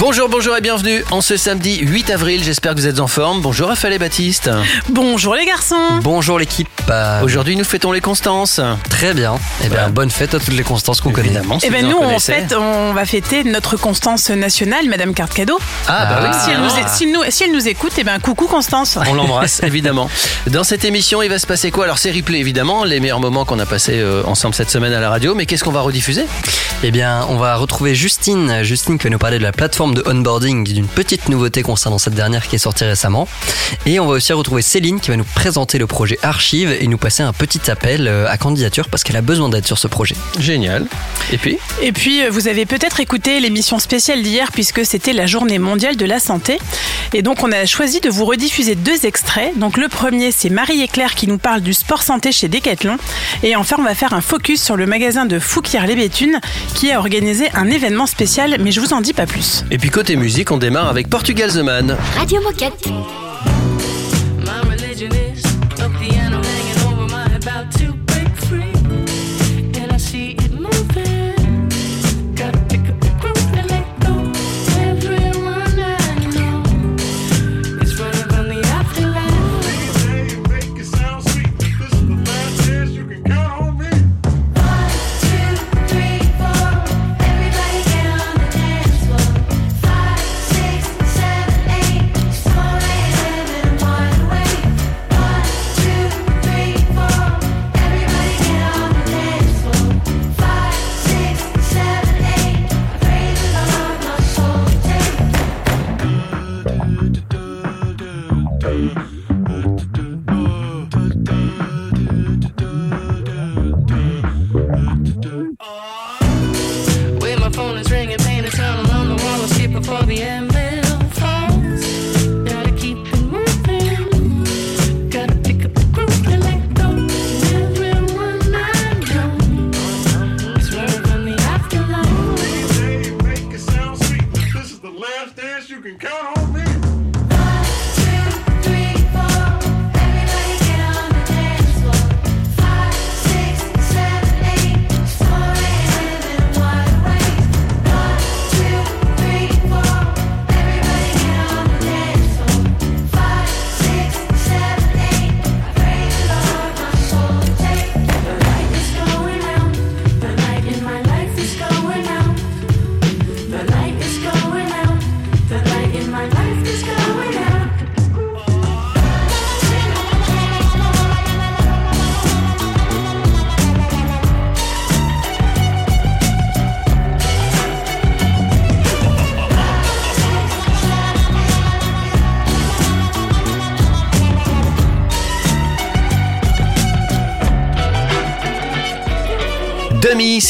Bonjour, bonjour et bienvenue en ce samedi 8 avril. J'espère que vous êtes en forme. Bonjour Raphaël et Baptiste. Bonjour les garçons. Bonjour l'équipe. Euh, Aujourd'hui, nous fêtons les Constances. Très bien. Et bien, bonne fête à toutes les Constances qu'on connaît. Évidemment. Et si ben vous nous en connaissez. fête, on va fêter notre Constance nationale, Madame Carte Cadeau. Ah, bah oui. Si elle, nous, si nous- si elle nous écoute, et ben coucou Constance. On l'embrasse, évidemment. Dans cette émission, il va se passer quoi? Alors, c'est replay, évidemment, les meilleurs moments qu'on a passés euh, ensemble cette semaine à la radio. Mais qu'est-ce qu'on va rediffuser? Eh bien, on va retrouver Justine. Justine qui va nous parler de la plateforme de onboarding, d'une petite nouveauté concernant cette dernière qui est sortie récemment. Et on va aussi retrouver Céline qui va nous présenter le projet Archive et nous passer un petit appel euh, à candidature parce qu'elle a besoin d'aide sur ce projet. Génial. Et puis? Et puis euh, vous avez peut-être écouté l'émission spéciale d'hier puisque c'était la journée mondiale de la santé. Et donc on a choisi de vous rediffuser deux extraits. Donc le premier c'est Marie et Claire qui nous parle du sport santé chez Decathlon. Et enfin on va faire un focus sur le magasin de Fouquier-les-Béthunes qui a organisé un événement spécial mais je vous en dis pas plus. Et puis côté musique, on démarre avec Portugal The Man. Radio Moquette.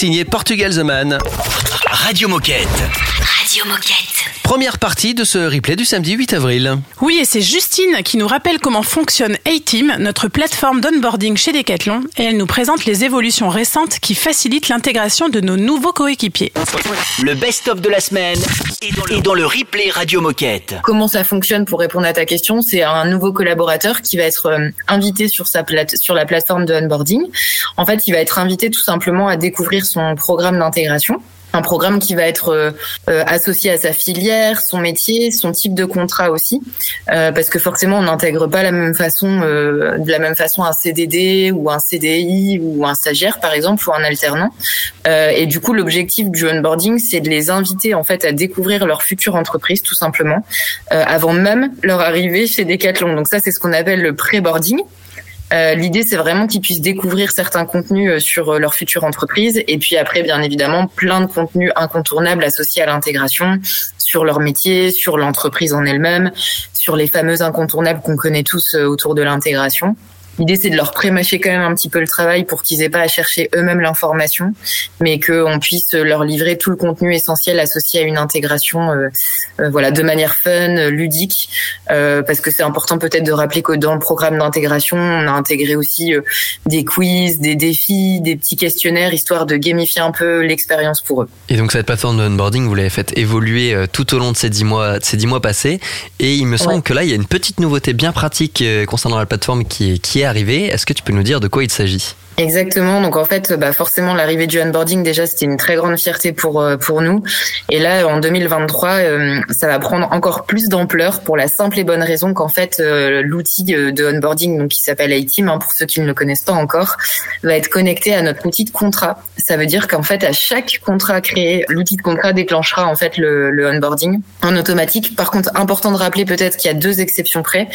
Signé Portugal The Man. Radio Moquette. Radio Moquette. Première partie de ce replay du samedi 8 avril. Oui, et c'est Justine qui nous rappelle comment fonctionne A-Team, notre plateforme d'onboarding chez Decathlon, et elle nous présente les évolutions récentes qui facilitent l'intégration de nos nouveaux coéquipiers. Le best-of de la semaine est dans le replay Radio Moquette. Comment ça fonctionne pour répondre à ta question? C'est un nouveau collaborateur qui va être euh, invité sur sa plate sur la plateforme de onboarding. En fait, il va être invité tout simplement à découvrir son programme d'intégration. Un programme qui va être euh, euh, associé à sa filière, son métier, son type de contrat aussi, Euh, parce que forcément on n'intègre pas la même façon, euh, de la même façon un CDD ou un CDI ou un stagiaire par exemple ou un alternant. Euh, et du coup l'objectif du onboarding c'est de les inviter en fait à découvrir leur future entreprise tout simplement euh, avant même leur arrivée chez Decathlon. Donc ça, c'est ce qu'on appelle le pré-boarding. Euh, L'idée, c'est vraiment qu'ils puissent découvrir certains contenus euh, sur euh, leur future entreprise et puis après, bien évidemment, plein de contenus incontournables associés à l'intégration sur leur métier, sur l'entreprise en elle-même, sur les fameux incontournables qu'on connaît tous autour de l'intégration. L'idée, c'est de leur prémâcher quand même un petit peu le travail pour qu'ils aient pas à chercher eux-mêmes l'information, mais qu'on puisse leur livrer tout le contenu essentiel associé à une intégration, euh, euh, voilà, de manière fun, ludique, euh, parce que c'est important peut-être de rappeler que dans le programme d'intégration, on a intégré aussi des quiz, des défis, des petits questionnaires, histoire de gamifier un peu l'expérience pour eux. Et donc cette plateforme de onboarding, vous l'avez fait évoluer tout au long de ces dix mois, de ces dix mois passés. Et il me semble Ouais. que là, il y a une petite nouveauté bien pratique concernant la plateforme qui est, qui est Est-ce que tu peux nous dire de quoi il s'agit? Exactement. Donc en fait, bah forcément, l'arrivée du onboarding déjà, c'était une très grande fierté pour euh, pour nous. Et là, en 2023, euh, ça va prendre encore plus d'ampleur pour la simple et bonne raison qu'en fait, euh, l'outil de onboarding, donc qui s'appelle iTeam, hein, pour ceux qui ne le connaissent pas encore, va être connecté à notre outil de contrat. Ça veut dire qu'en fait, à chaque contrat créé, l'outil de contrat déclenchera en fait le, le onboarding en automatique. Par contre, important de rappeler peut-être qu'il y a deux exceptions près.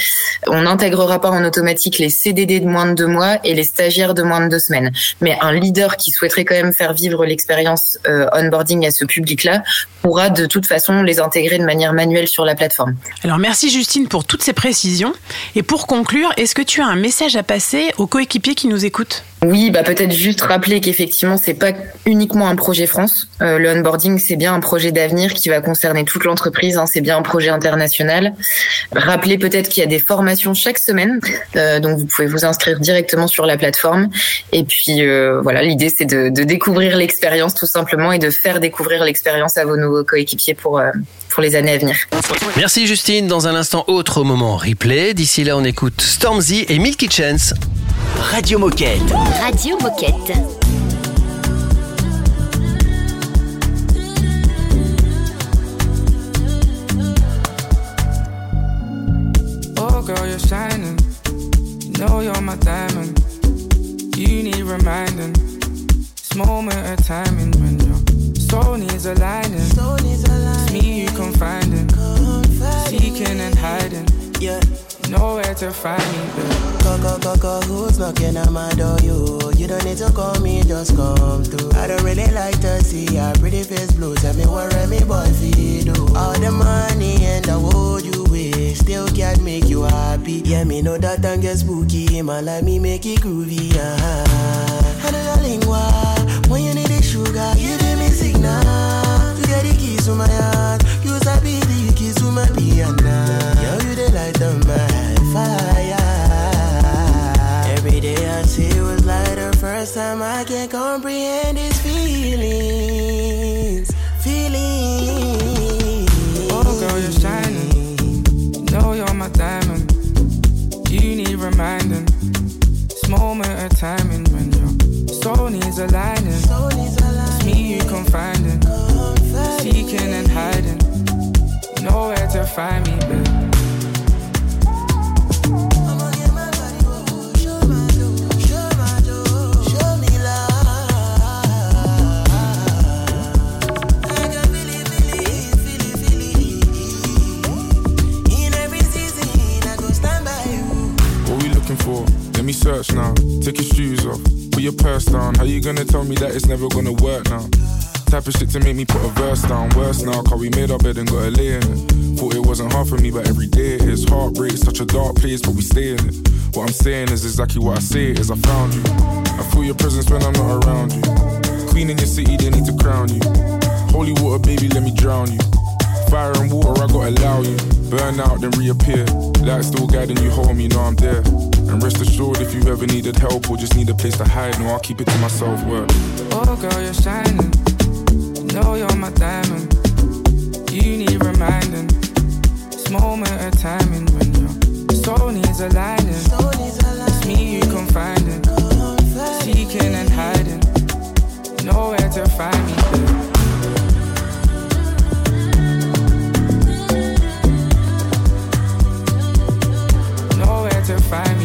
On n'intégrera pas en automatique les CDD de moins de deux mois et les stagiaires de moins de deux semaines. Mais un leader qui souhaiterait quand même faire vivre l'expérience euh, onboarding à ce public-là pourra de toute façon les intégrer de manière manuelle sur la plateforme. Alors merci Justine pour toutes ces précisions. Et pour conclure, est-ce que tu as un message à passer aux coéquipiers qui nous écoutent? Oui, bah peut-être juste rappeler qu'effectivement c'est pas uniquement un projet France. Euh, le onboarding c'est bien un projet d'avenir qui va concerner toute l'entreprise. hein, c'est bien un projet international. Rappelez peut-être qu'il y a des formations chaque semaine, euh, donc vous pouvez vous inscrire directement sur la plateforme. Et puis euh, voilà, l'idée c'est de, de découvrir l'expérience tout simplement et de faire découvrir l'expérience à vos nouveaux coéquipiers pour euh, pour les années à venir. Merci Justine. Dans un instant, autre moment replay. D'ici là, on écoute Stormzy et Milky Chance. Radio Moquette. Radio Moquette. Oh, girl, you're shining. You know you're my diamond. You need reminding. This moment of timing when your soul needs aligning. It's me you confiding. Seeking and hiding. Yeah. Nowhere to find me, babe. Go, go, go, go, who's knocking on my door? You, you don't need to call me, just come through. I don't really like to see your pretty face blue. Tell me what me boy do. All the money and the world you wish still can't make you happy. Yeah, me know that and get spooky. Man, like me make it groovy. Uh-huh. Know your lingua. When you need the sugar, giving You get the keys to my heart. You sabi the keys to my piano. Yo, you the light my fire. Every day I see it was like the first time I can comprehend these we looking for? Let me search now. Take your shoes off. Put your purse down. How you gonna tell me that it's never gonna work now? Type of shit to make me put a verse down. Worse now, cause we made our bed and got a lay in it. Thought it wasn't hard for me, but every day it is. Heartbreak, such a dark place, but we stay in it. What I'm saying is exactly what I say is. I found you. I feel your presence when I'm not around you. Queen in your city, they need to crown you. Holy water, baby, let me drown you. Fire and water, I gotta allow you. Burn out, then reappear. Light still guiding you home, you know I'm there. And rest assured, if you ever needed help or just need a place to hide, no, I'll keep it to myself. Work. Oh, girl, you're shining. Know you're my diamond. You need reminding. This moment of timing when your soul needs aligning. Soul is alive. It's me you confiding. Seeking and hiding. Nowhere to find me, babe. Nowhere to find me,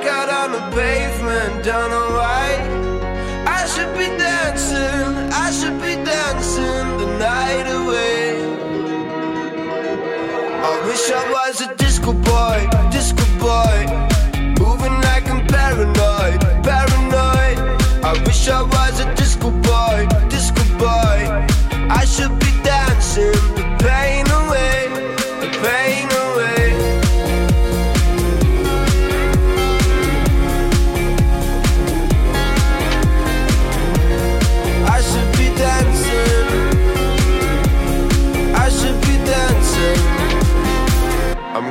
back out on the pavement, don't know why. I should be dancing, I should be dancing the night away. I wish I was a disco boy, disco boy. Moving like I'm paranoid, paranoid. I wish I was a disco boy, disco boy. I should be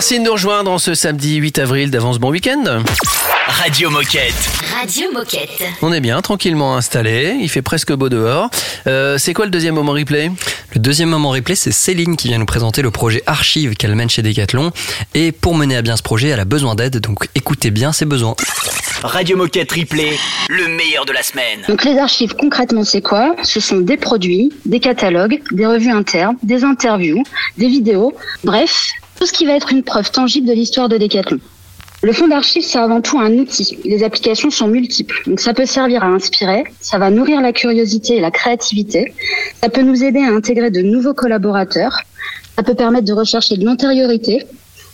Merci de nous rejoindre en ce samedi 8 avril d'avance bon week-end. Radio Moquette. Radio Moquette. On est bien, tranquillement installé. Il fait presque beau dehors. Euh, c'est quoi le deuxième moment replay? Le deuxième moment replay, c'est Céline qui vient nous présenter le projet Archive qu'elle mène chez Decathlon. Et pour mener à bien ce projet, elle a besoin d'aide, donc écoutez bien ses besoins. Radio Moquette Replay, le meilleur de la semaine. Donc les archives concrètement c'est quoi? Ce sont des produits, des catalogues, des revues internes, des interviews, des vidéos, bref, tout ce qui va être une preuve tangible de l'histoire de Decathlon. Le fonds d'archives, c'est avant tout un outil. Les applications sont multiples. Donc ça peut servir à inspirer, ça va nourrir la curiosité et la créativité, ça peut nous aider à intégrer de nouveaux collaborateurs, ça peut permettre de rechercher de l'antériorité,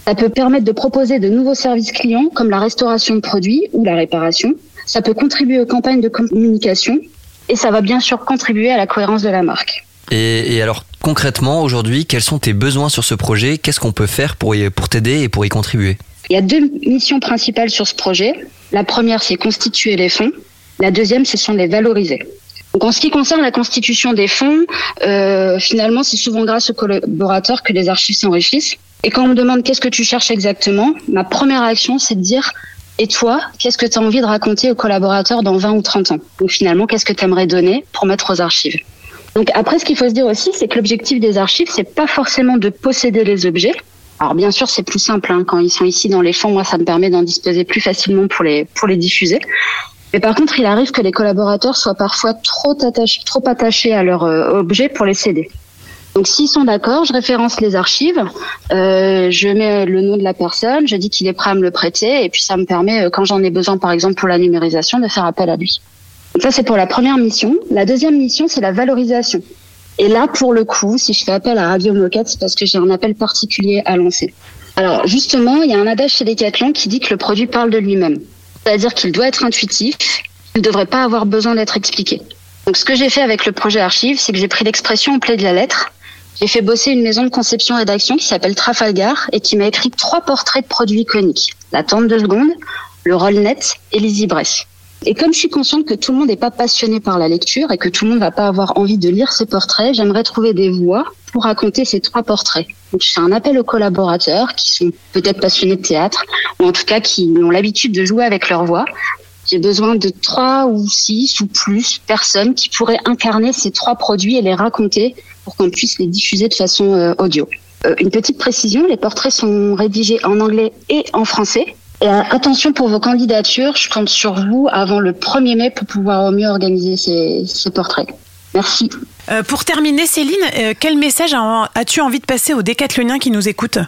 ça peut permettre de proposer de nouveaux services clients comme la restauration de produits ou la réparation, ça peut contribuer aux campagnes de communication et ça va bien sûr contribuer à la cohérence de la marque. Et, et alors concrètement, aujourd'hui, quels sont tes besoins sur ce projet? Qu'est-ce qu'on peut faire pour, t'aider et pour y contribuer? Il y a deux missions principales sur ce projet. La première, c'est constituer les fonds. La deuxième, ce sont les valoriser. Donc, en ce qui concerne la constitution des fonds, euh, finalement, c'est souvent grâce aux collaborateurs que les archives s'enrichissent. Et quand on me demande qu'est-ce que tu cherches exactement, ma première action, c'est de dire et toi, qu'est-ce que tu as envie de raconter aux collaborateurs dans 20 ou 30 ans? Donc finalement, qu'est-ce que tu aimerais donner pour mettre aux archives? Donc après, ce qu'il faut se dire aussi, c'est que l'objectif des archives, c'est pas forcément de posséder les objets. Alors bien sûr, c'est plus simple hein, quand ils sont ici dans les fonds. Moi, ça me permet d'en disposer plus facilement pour les pour les diffuser. Mais par contre, il arrive que les collaborateurs soient parfois trop attachés, trop attachés à leur euh, objet pour les céder. Donc s'ils sont d'accord, je référence les archives, euh, je mets le nom de la personne, je dis qu'il est prêt à me le prêter, et puis ça me permet, euh, quand j'en ai besoin par exemple pour la numérisation, de faire appel à lui. Ça c'est pour la première mission. La deuxième mission, c'est la valorisation. Et là, pour le coup, si je fais appel à Radio Moquette, c'est parce que j'ai un appel particulier à lancer. Alors justement, il y a un adage chez Decathlon qui dit que le produit parle de lui-même. C'est-à-dire qu'il doit être intuitif, il ne devrait pas avoir besoin d'être expliqué. Donc ce que j'ai fait avec le projet Archive, c'est que j'ai pris l'expression au pied de la lettre. J'ai fait bosser une maison de conception rédaction qui s'appelle Trafalgar et qui m'a écrit trois portraits de produits iconiques. La tente de seconde, le Rollnet et Bress. Et comme je suis consciente que tout le monde n'est pas passionné par la lecture et que tout le monde va pas avoir envie de lire ces portraits, j'aimerais trouver des voix pour raconter ces trois portraits. Donc je fais un appel aux collaborateurs qui sont peut-être passionnés de théâtre ou en tout cas qui ont l'habitude de jouer avec leur voix. J'ai besoin de trois ou six ou plus personnes qui pourraient incarner ces trois produits et les raconter pour qu'on puisse les diffuser de façon euh, audio. Euh, une petite précision, les portraits sont rédigés en anglais et en français. Et euh, attention pour vos candidatures, je compte sur vous avant le 1er mai pour pouvoir au mieux organiser ces, ces portraits. Merci. Euh, pour terminer, Céline, euh, quel message as- as-tu envie de passer aux décathloniens qui nous écoutent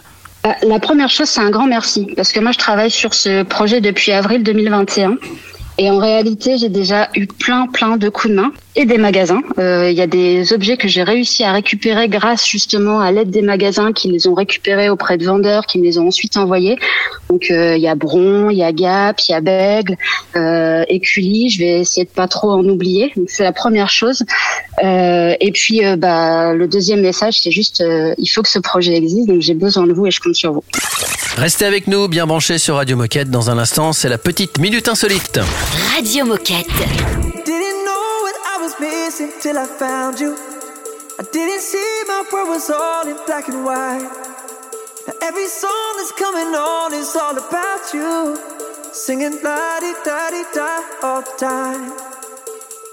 La première chose, c'est un grand merci parce que moi, je travaille sur ce projet depuis avril 2021. Et en réalité, j'ai déjà eu plein, plein de coups de main et des magasins. Euh, Il y a des objets que j'ai réussi à récupérer grâce justement à l'aide des magasins qui les ont récupérés auprès de vendeurs, qui me les ont ensuite envoyés. Donc euh, il y a Bron, il y a Gap, il y a Bègle, euh, Écully. Je vais essayer de pas trop en oublier. C'est la première chose. Euh, et puis bah le deuxième message, c'est juste il faut que ce projet existe. Donc j'ai besoin de vous et je compte sur vous. Restez avec nous, bien branchés sur Radio Moquette. Dans un instant, c'est la petite minute insolite. Radio Moquette. Didn't know what I was missing till I found you. I didn't see my world was all in black and white. Now every song that's coming on is all about you. Singing la di da di da all the time.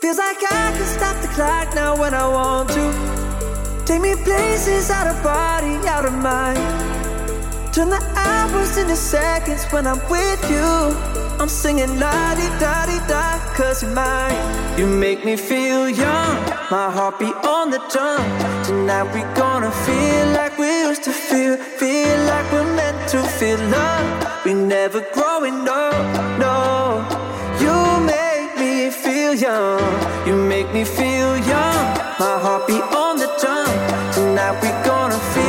Feels like I can stop the clock now when I want to. Take me places out of body, out of mind. Turn the hours into seconds when I'm with you. I'm singing la di da di da, cause you're mine. You make me feel young, my heart beat on the drum. Tonight we gonna feel like we used to feel, feel like we're meant to feel love. We never growing up, no. You make me feel young, you make me feel young. My heart beat on the drum. Tonight we gonna feel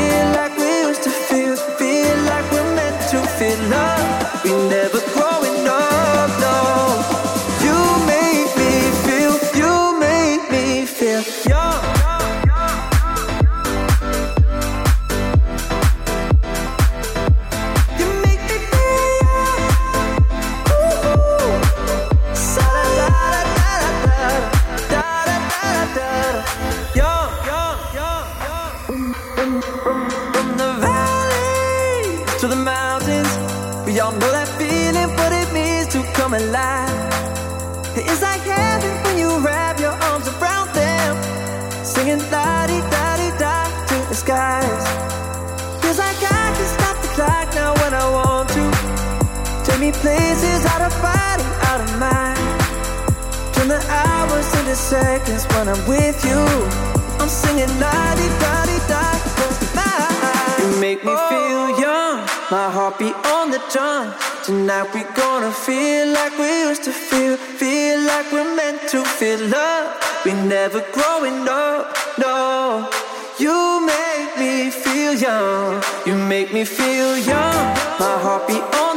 into seconds when I'm with you. I'm singing la di da di da, cause you're mine. You make me oh. feel young, my heart beat on the drum. Tonight we gonna feel like we used to feel, feel like we're meant to feel love. We never growing up, no. You make me feel young, you make me feel young. My heart beat on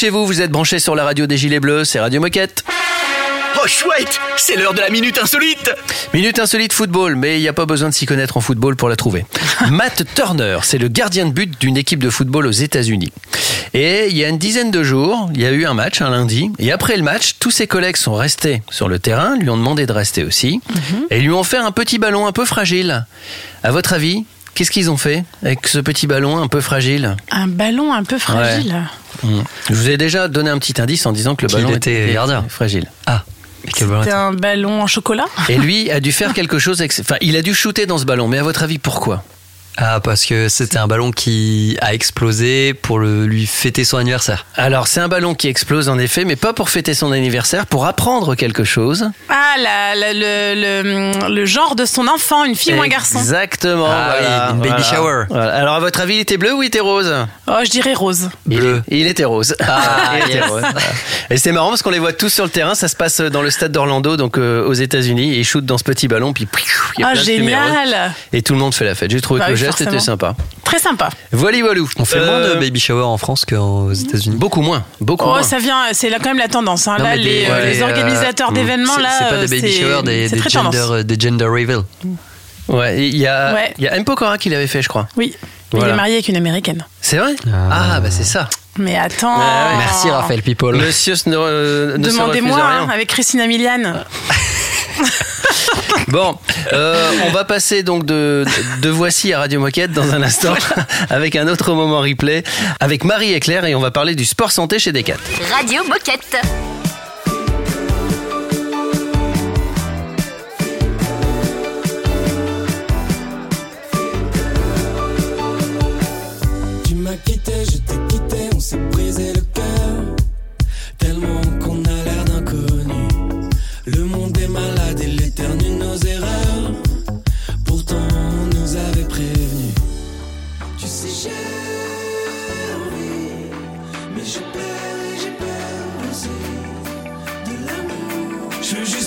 Chez vous, vous êtes branchés sur la radio des Gilets Bleus, c'est Radio Moquette. Oh chouette, c'est l'heure de la minute insolite. Minute insolite football, mais il n'y a pas besoin de s'y connaître en football pour la trouver. Matt Turner, c'est le gardien de but d'une équipe de football aux États-Unis. Et il y a une dizaine de jours, il y a eu un match, un lundi, et après le match, tous ses collègues sont restés sur le terrain, lui ont demandé de rester aussi, et lui ont fait un petit ballon un peu fragile. À votre avis, qu'est-ce qu'ils ont fait avec ce petit ballon un peu fragile Un ballon un peu fragile. Mm. Je vous ai déjà donné un petit indice en disant que le ballon était gardien. fragile. Ah, C'était un ballon en chocolat Et lui a dû faire quelque chose. avec- Enfin, il a dû shooter dans ce ballon. Mais à votre avis, pourquoi? Ah, parce que c'était un ballon qui a explosé pour le, lui fêter son anniversaire. Alors, c'est un ballon qui explose en effet, mais pas pour fêter son anniversaire, pour apprendre quelque chose. Ah, la- la- le, le- le genre de son enfant, une fille ou un garçon Exactement. Ah voilà, oui, une baby voilà. shower. Voilà. Alors, à votre avis, il était bleu ou il était rose Oh, je dirais rose. Bleu. Il, il était rose. Ah, Il était rose. Et c'est marrant parce qu'on les voit tous sur le terrain. Ça se passe dans le stade d'Orlando, donc euh, aux États-Unis. Ils shootent dans ce petit ballon, puis il y a Ah, plein de génial Et tout le monde fait la fête. J'ai trouvé Bah que geste était forcément. sympa. Très sympa. Voilà, voilou. On fait moins Euh, de baby shower en France qu'aux États-Unis. Beaucoup moins. Beaucoup Oh, moins. ça vient, c'est là quand même la tendance. hein. Non, Là, les, euh, ouais, les euh, organisateurs mm. d'événements, là, C'est pas euh, des baby showers, des, gender, des gender reveal. Ouais, il y a, Ouais. il y a M. Pokora qui l'avait fait, je crois. Oui, Voilà. il est marié avec une américaine. C'est vrai? Ah. bah c'est ça. Mais attends. Ouais, ouais. Merci Raphaël People. Monsieur ne, euh, Demandez-moi avec Christina Milian. Bon, euh, on va passer donc de, de Voici à Radio Moquette dans un instant avec un autre moment replay avec Marie et Claire et on va parler du sport santé chez Decat. Radio Moquette. Çünkü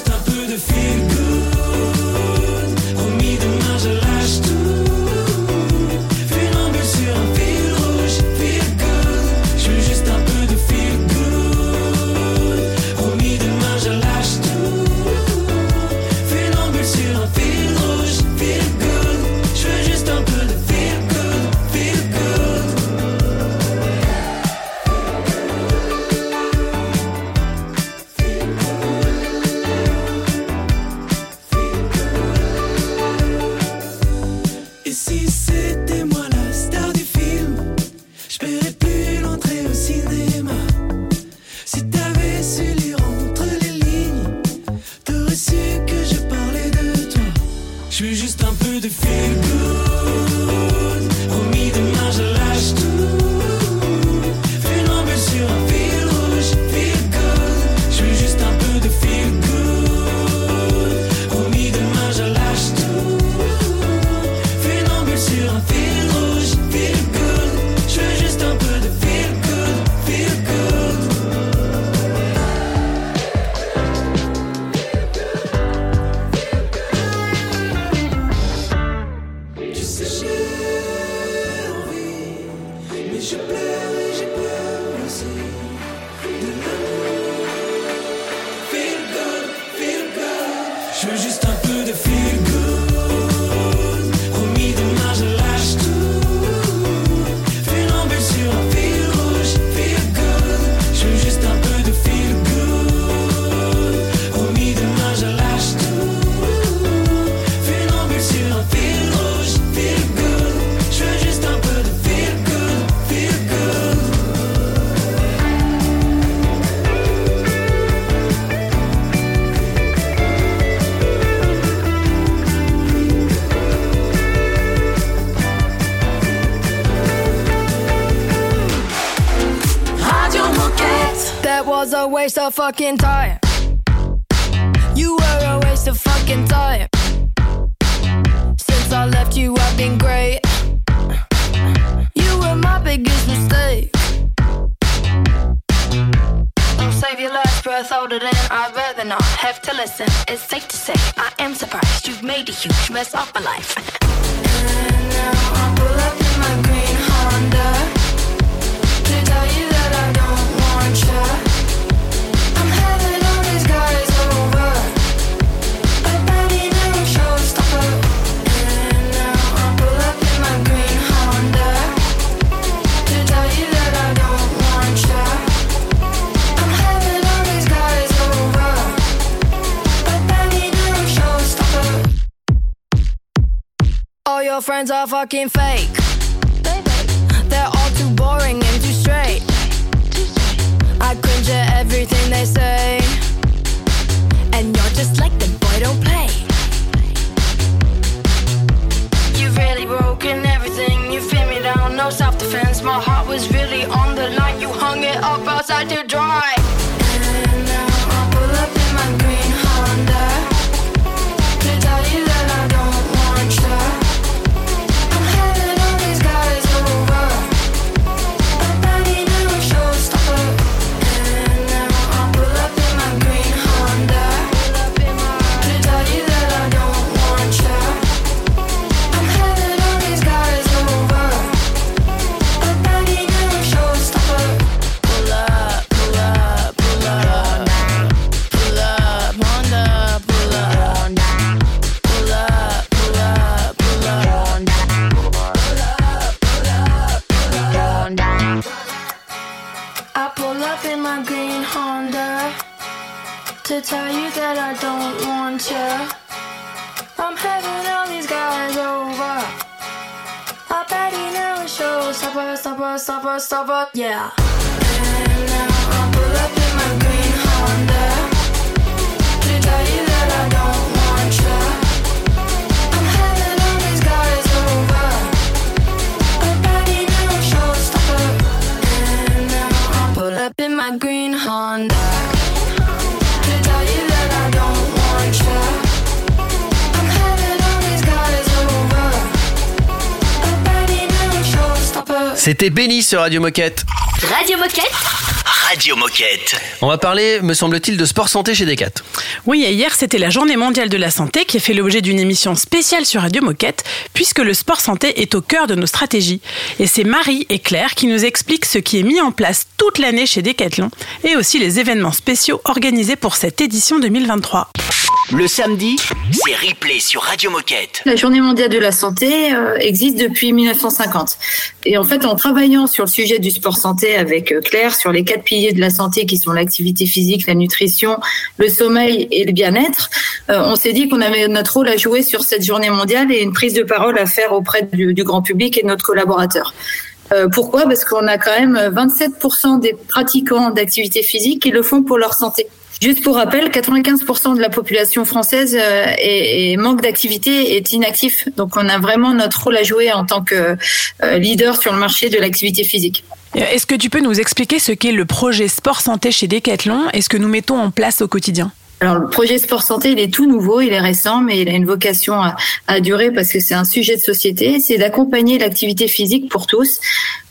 waste of fucking time. You were a waste of fucking time. Since I left you, I've been great. You were my biggest mistake. Don't save your last breath older than I'd rather not have to listen. It's safe to say I am surprised you've made a huge mess of my life. Friends are fucking fake. They're all too boring and too straight. I cringe at everything they say. And you're just like them, boy, don't play. You've really broken everything. You feel me down, no self defense. My heart was really on the line. You hung it up outside to dry. C'était Benny sur Radio Moquette. Radio Moquette Radio Moquette. On va parler, me semble-t-il, de sport santé chez Decat. Oui, et hier, c'était la journée mondiale de la santé qui a fait l'objet d'une émission spéciale sur Radio Moquette, puisque le sport santé est au cœur de nos stratégies. Et c'est Marie et Claire qui nous expliquent ce qui est mis en place toute l'année chez Decathlon et aussi les événements spéciaux organisés pour cette édition 2023. Le samedi, c'est replay sur Radio Moquette. La Journée mondiale de la santé euh, existe depuis 1950. Et en fait, en travaillant sur le sujet du sport santé avec euh, Claire, sur les quatre piliers de la santé qui sont l'activité physique, la nutrition, le sommeil et le bien-être, euh, on s'est dit qu'on avait notre rôle à jouer sur cette journée mondiale et une prise de parole à faire auprès du, du grand public et de notre collaborateur. Pourquoi? Parce qu'on a quand même 27% des pratiquants d'activité physique qui le font pour leur santé. Juste pour rappel, 95% de la population française euh, est, manque d'activité, est inactif. Donc on a vraiment notre rôle à jouer en tant que euh, leader sur le marché de l'activité physique. Est-ce que tu peux nous expliquer ce qu'est le projet Sport Santé chez Decathlon et ce que nous mettons en place au quotidien? Alors le projet Sport Santé, il est tout nouveau, il est récent, mais il a une vocation à, à durer parce que c'est un sujet de société. C'est d'accompagner l'activité physique pour tous,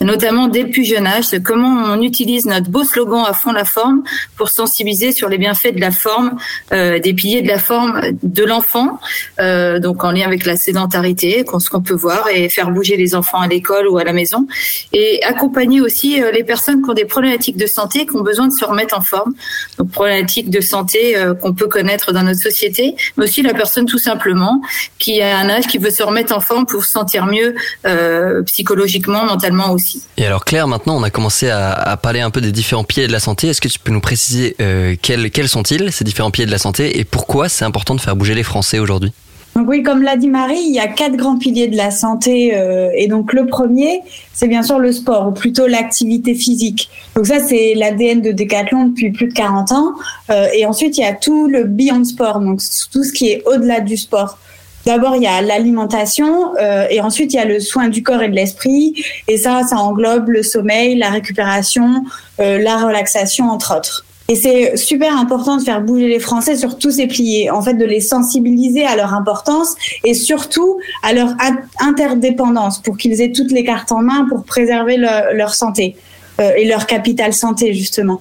notamment dès le plus jeune âge. Comment on utilise notre beau slogan à fond la forme pour sensibiliser sur les bienfaits de la forme, euh, des piliers de la forme de l'enfant, euh, donc en lien avec la sédentarité, ce qu'on peut voir, et faire bouger les enfants à l'école ou à la maison, et accompagner aussi euh, les personnes qui ont des problématiques de santé, qui ont besoin de se remettre en forme. Donc problématiques de santé euh, qu'on peut connaître dans notre société, mais aussi la personne tout simplement qui a un âge qui veut se remettre en forme pour se sentir mieux euh, psychologiquement, mentalement aussi. Et alors Claire, maintenant on a commencé à, parler un peu des différents piliers de la santé. Est-ce que tu peux nous préciser euh, quels, quels sont-ils, ces différents piliers de la santé, et pourquoi c'est important de faire bouger les Français aujourd'hui? Donc oui, comme l'a dit Marie, il y a quatre grands piliers de la santé. euh, et donc le premier, c'est bien sûr le sport, ou plutôt l'activité physique. Donc ça, c'est l'ADN de Decathlon depuis plus de 40 ans. Euh, et ensuite, il y a tout le beyond sport, donc tout ce qui est au-delà du sport. D'abord, il y a l'alimentation, euh, et ensuite, il y a le soin du corps et de l'esprit. Et ça, ça englobe le sommeil, la récupération, euh, la relaxation, entre autres. Et c'est super important de faire bouger les Français sur tous ces piliers, en fait de les sensibiliser à leur importance et surtout à leur in- interdépendance pour qu'ils aient toutes les cartes en main pour préserver le- leur santé euh, et leur capital santé justement.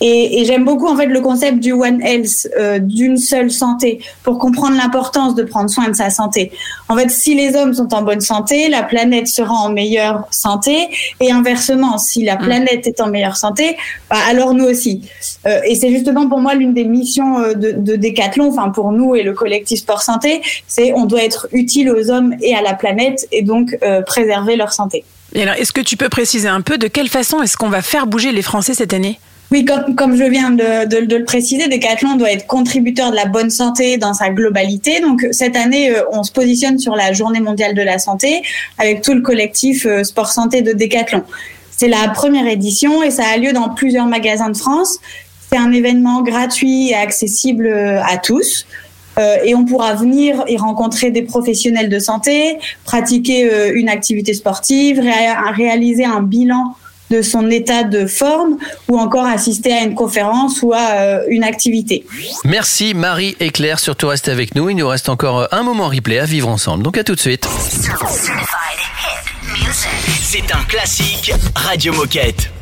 Et, et j'aime beaucoup en fait le concept du One Health, euh, d'une seule santé, pour comprendre l'importance de prendre soin de sa santé. En fait, si les hommes sont en bonne santé, la planète sera en meilleure santé, et inversement, si la planète est en meilleure santé, bah, alors nous aussi. Euh, et c'est justement pour moi l'une des missions euh, de, de Decathlon, enfin pour nous et le collectif Sport Santé, c'est on doit être utile aux hommes et à la planète, et donc euh, préserver leur santé. Et alors, est-ce que tu peux préciser un peu de quelle façon est-ce qu'on va faire bouger les Français cette année? Oui, comme, comme je viens de, de- le préciser, Decathlon doit être contributeur de la bonne santé dans sa globalité. Donc cette année, euh, on se positionne sur la Journée mondiale de la santé avec tout le collectif euh, Sport Santé de Decathlon. C'est la première édition et ça a lieu dans plusieurs magasins de France. C'est un événement gratuit et accessible euh, à tous. Et on pourra venir y rencontrer des professionnels de santé, pratiquer une activité sportive, ré- réaliser un bilan de son état de forme ou encore assister à une conférence ou à euh, une activité. Merci Marie et Claire, surtout restez avec nous. Il nous reste encore un moment replay à vivre ensemble. Donc à tout de suite. C'est un classique Radio Moquette.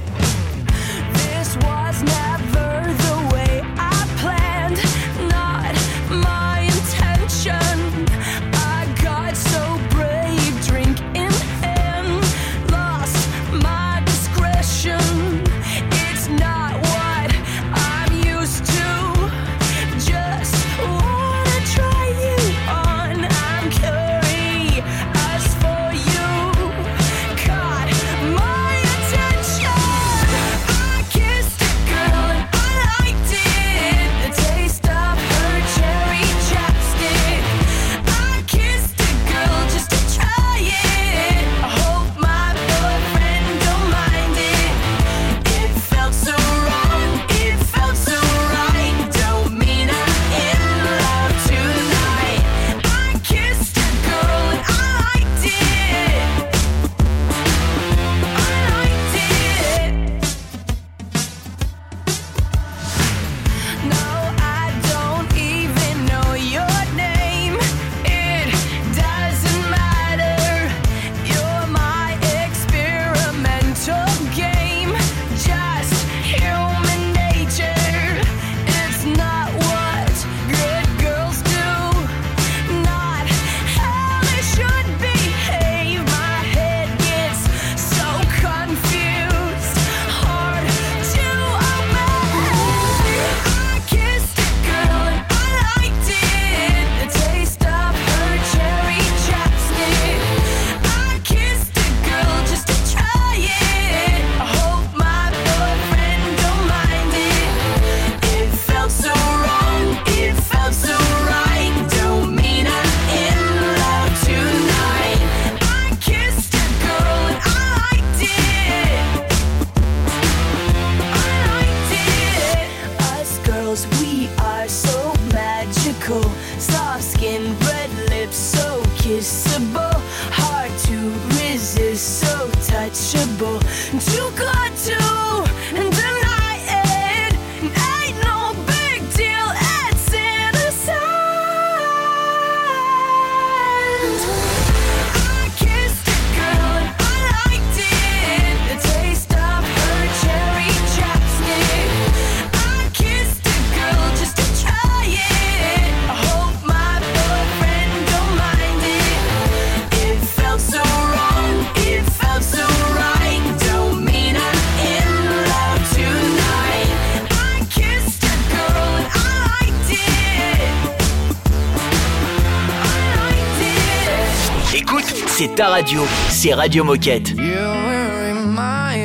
C'est ta radio, c'est Radio Moquette. You're wearing my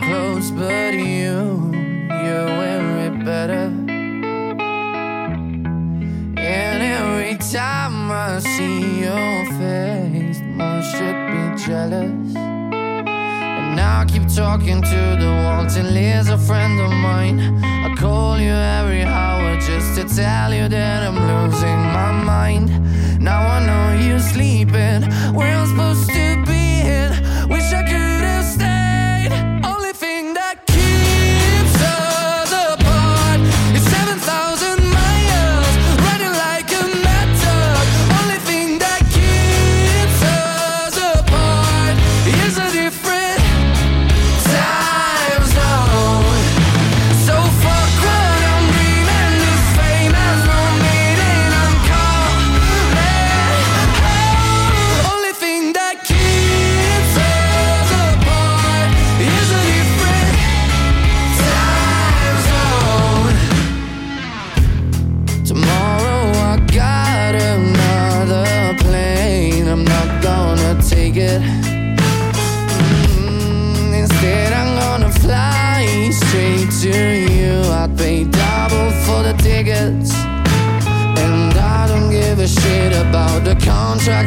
clothes, but you, you it better. And every time I see your face, more should be jealous. And now I keep talking to the wall till here's a friend of mine. I call you every hour just to tell you that I'm losing my mind. Now I know you're sleeping where I'm supposed to be.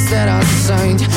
That I signed.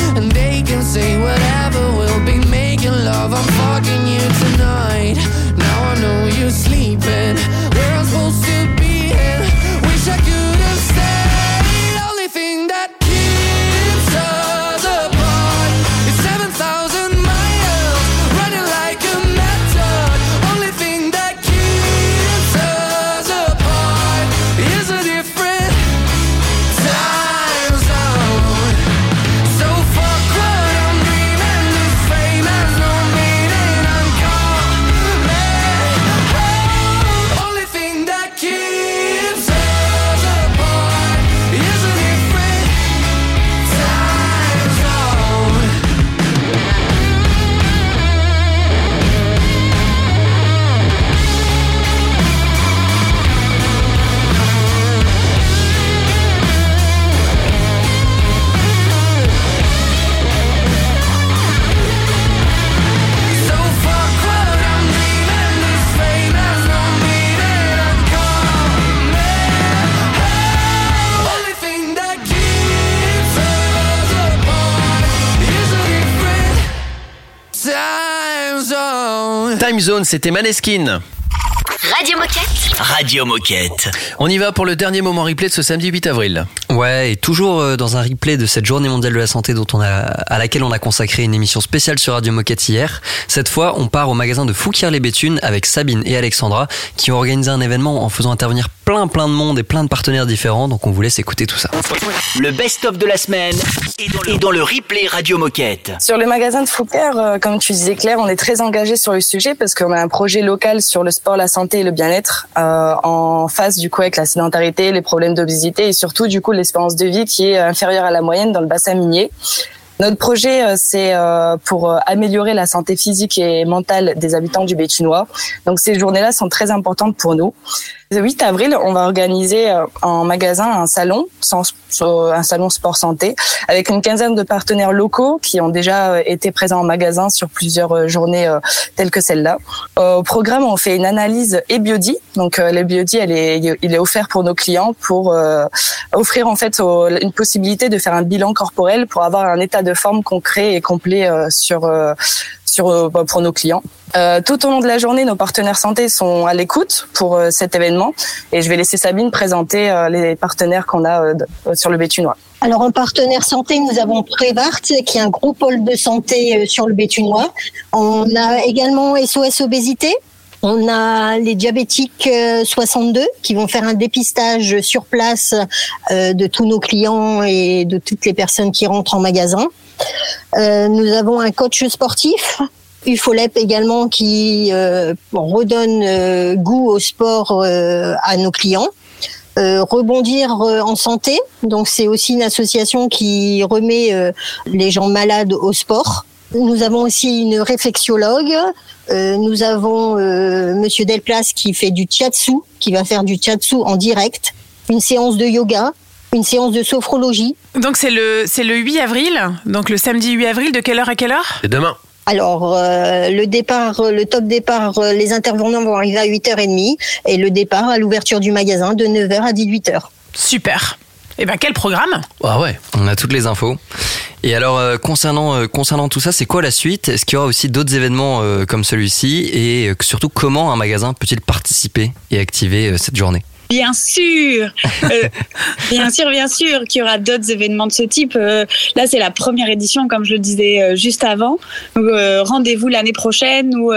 C'était Maneskin. Radio Moquette. Radio Moquette. On y va pour le dernier moment replay de ce samedi 8 avril. Ouais, et toujours euh, dans un replay de cette journée mondiale de la santé dont on a, à laquelle on a consacré une émission spéciale sur Radio Moquette hier. Cette fois, on part au magasin de Fouquier-les-Béthunes avec Sabine et Alexandra qui ont organisé un événement en faisant intervenir plein plein de monde et plein de partenaires différents. Donc on vous laisse écouter tout ça. Le best-of de la semaine est dans le, est dans le replay Radio Moquette. Sur le magasin de Foucault, euh, comme tu disais Claire, on est très engagé sur le sujet parce qu'on a un projet local sur le sport, la santé et le bien-être euh, en face du coup avec la sédentarité, les problèmes d'obésité et surtout du coup l'espérance de vie qui est inférieure à la moyenne dans le bassin minier. Notre projet, euh, c'est pour améliorer la santé physique et mentale des habitants du Béthunois. Donc ces journées-là sont très importantes pour nous. Le 8 avril, on va organiser euh, en magasin un salon, un salon sport santé, avec une quinzaine de partenaires locaux qui ont déjà euh, été présents en magasin sur plusieurs euh, journées euh, telles que celle-là. Euh, Au programme, on fait une analyse et biodie. Donc euh, le biodie, elle est, il est offert pour nos clients pour euh, offrir en fait une possibilité de faire un bilan corporel pour avoir un état de forme concret et complet euh, sur euh, sur euh, bah, pour nos clients. Euh, tout au long de la journée, nos partenaires santé sont à l'écoute pour euh, cet événement et je vais laisser Sabine présenter euh, les partenaires qu'on a euh, sur le Béthunois. Alors en partenaire santé, nous avons Prévart, qui est un gros pôle de santé sur le Béthunois. On a également SOS Obésité. On a les diabétiques euh, 62 qui vont faire un dépistage sur place de tous nos clients et de toutes les personnes qui rentrent en magasin. Nous avons un coach sportif, UFOLEP également, qui euh, redonne euh, goût au sport euh, à nos clients. Euh, rebondir euh, en santé, donc c'est aussi une association qui remet euh, les gens malades au sport. Nous avons aussi une réflexiologue. Euh, nous avons euh, Monsieur Delplace qui fait du shiatsu, qui va faire du shiatsu en direct. Une séance de yoga, une séance de sophrologie. Donc c'est le, c'est le 8 avril, donc le samedi 8 avril, de quelle heure à quelle heure? C'est demain. Alors, euh, le départ, euh, le top départ, euh, les intervenants vont arriver à 8h30 et le départ à l'ouverture du magasin de 9h à 18h. Super. Et ben quel programme? Ah ouais. On a toutes les infos. Et alors euh, concernant euh, concernant tout ça, c'est quoi la suite? Est-ce qu'il y aura aussi d'autres événements euh, comme celui-ci? Et euh, surtout comment un magasin peut-il participer et activer euh, cette journée? Bien sûr, Euh, bien sûr, bien sûr qu'il y aura d'autres événements de ce type. Euh, là, c'est la première édition, comme je le disais euh, juste avant. Euh, rendez-vous l'année prochaine ou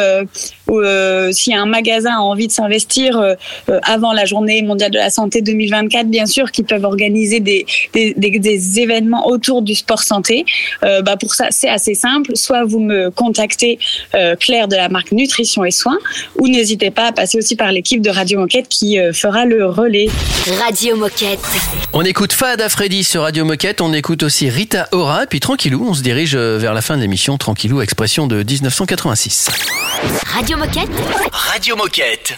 euh, ou, si un magasin a envie de s'investir euh, euh, avant la Journée mondiale de la santé 2024, bien sûr, qu'ils peuvent organiser des, des, des, des événements autour du sport santé. Euh, bah pour ça, c'est assez simple. Soit vous me contactez euh, Claire de la marque Nutrition et Soins, ou n'hésitez pas à passer aussi par l'équipe de Radio Enquête qui euh, fera le relais. Radio Moquette. On écoute Fada Freddy sur Radio Moquette, on écoute aussi Rita Ora, et puis tranquillou, on se dirige vers la fin de l'émission, tranquillou, expression de 1986. Radio Moquette. Radio Moquette.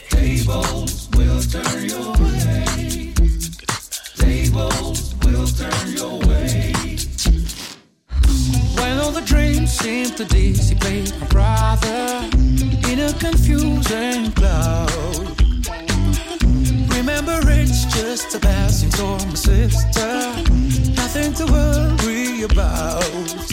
When all the dreams seem to dissipate, my brother, in a confusing cloud. Remember, it's just a passing storm, sister. Nothing to worry about.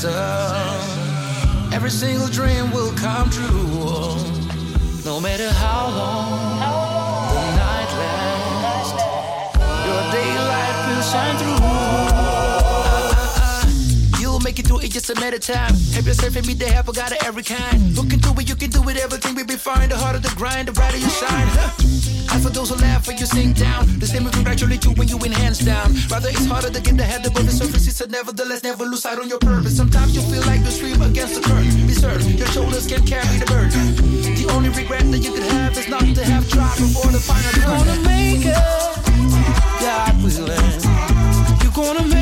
Sister, every single dream will come true. No matter how long the night lasts, your daylight will shine through. Make it through it just a matter of time. Help yourself and meet the help, I got it every kind. Look into it, you can do it, everything will be fine. The harder the grind, the brighter you shine. Huh. And for those who laugh when you sink down, the same will congratulate you when you win hands down. Rather, it's harder to get the head above the surface. It's a nevertheless, never lose sight on your purpose. Sometimes you feel like you stream against the current. Be certain your shoulders can carry the burden. The only regret that you could have is not to have tried before the final. You're gonna make it, God willing. You're gonna make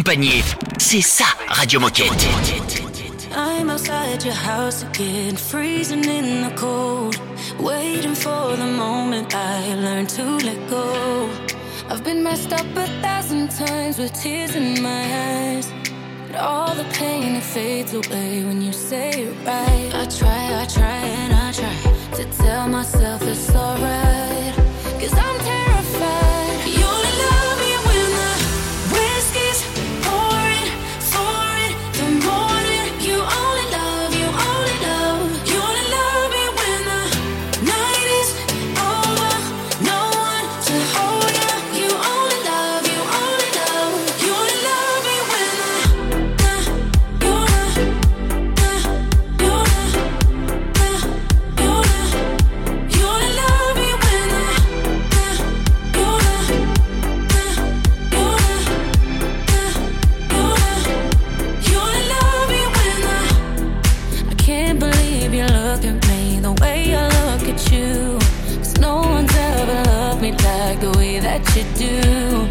Accompagner, c'est ça Radio Moquette. I'm outside your house again, freezing in the cold. Waiting for the moment I learn to let go. I've been messed up a thousand times with tears in my eyes. But all the pain it fades away when you say it right. I try, I try, and I try to tell myself it's alright. Cause I'm terrified. Like the way that you do.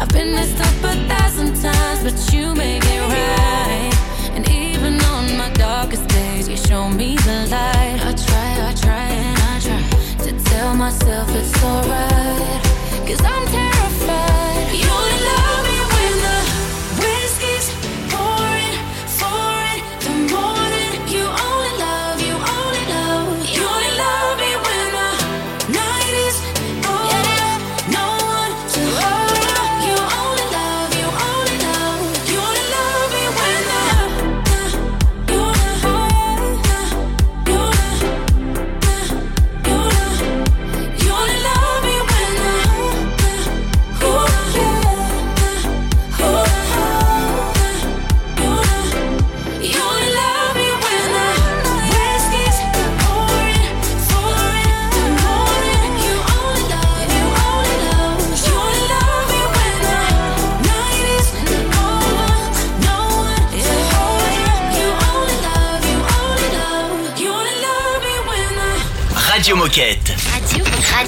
I've been messed up a thousand times, but you make it right. And even on my darkest days, you show me the light. I try, I try, and I try to tell myself it's alright. Cause I'm terrified. You only love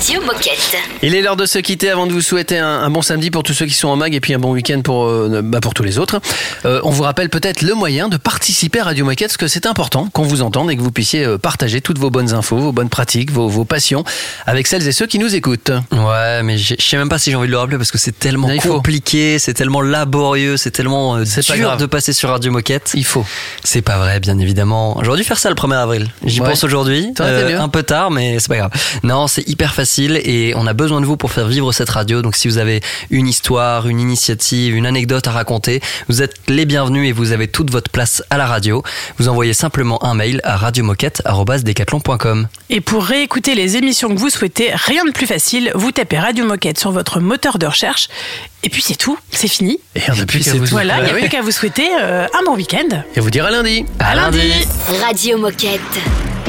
Radio, Moquette. Il est l'heure de se quitter avant de vous souhaiter un, un bon samedi pour tous ceux qui sont en mag et puis un bon week-end pour, euh, bah, pour tous les autres. Euh, on vous rappelle peut-être le moyen de participer à Radio Moquette parce que c'est important qu'on vous entende et que vous puissiez euh, partager toutes vos bonnes infos, vos bonnes pratiques, vos, vos passions avec celles et ceux qui nous écoutent. Ouais, mais je sais même pas si j'ai envie de le rappeler parce que c'est tellement compliqué, c'est tellement laborieux, c'est tellement euh, pas dur grave. de passer sur Radio Moquette. Il faut. C'est pas vrai, bien évidemment. J'aurais dû faire ça le 1er avril. J'y Ouais. pense aujourd'hui. Euh, un peu tard, mais c'est pas grave. Non, c'est hyper facile et on a besoin de vous pour faire vivre cette radio. Donc si vous avez une histoire, une initiative, une anecdote à raconter, vous êtes les bienvenus et vous avez toute votre place à la radio. Vous envoyez simplement un mail à radiomoquette.com. Et pour réécouter les émissions que vous souhaitez, rien de plus facile, vous tapez Radio Moquette sur votre moteur de recherche. Et puis c'est tout, c'est fini. Et on n'a plus qu'à vous Voilà, il n'y a Bah plus qu'à vous souhaiter euh, un bon week-end. Et vous dire à lundi. À lundi. Radio Moquette.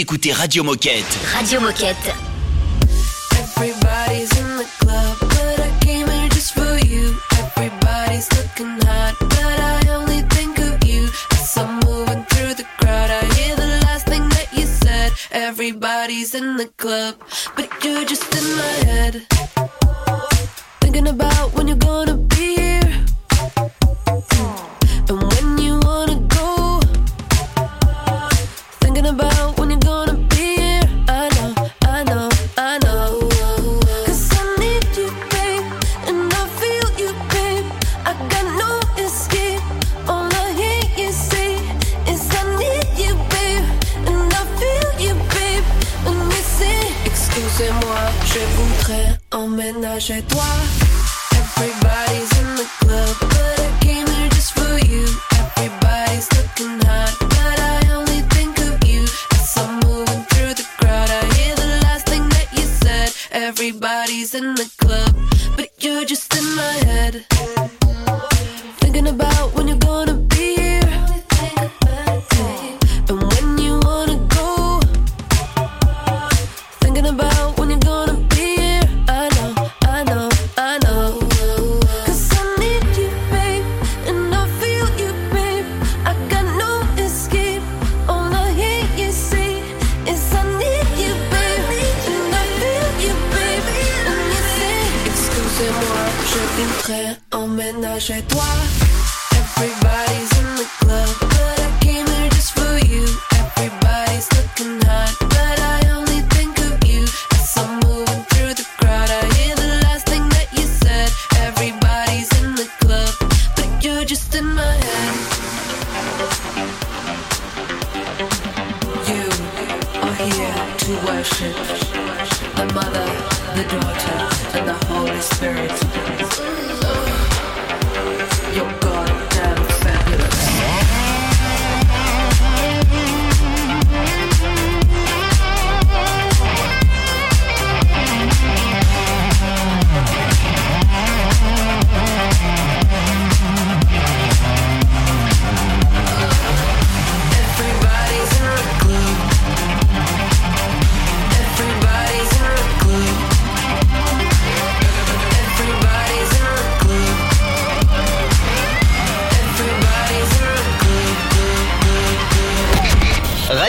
écoutez Radio Moquette. Radio Moquette. chez toi.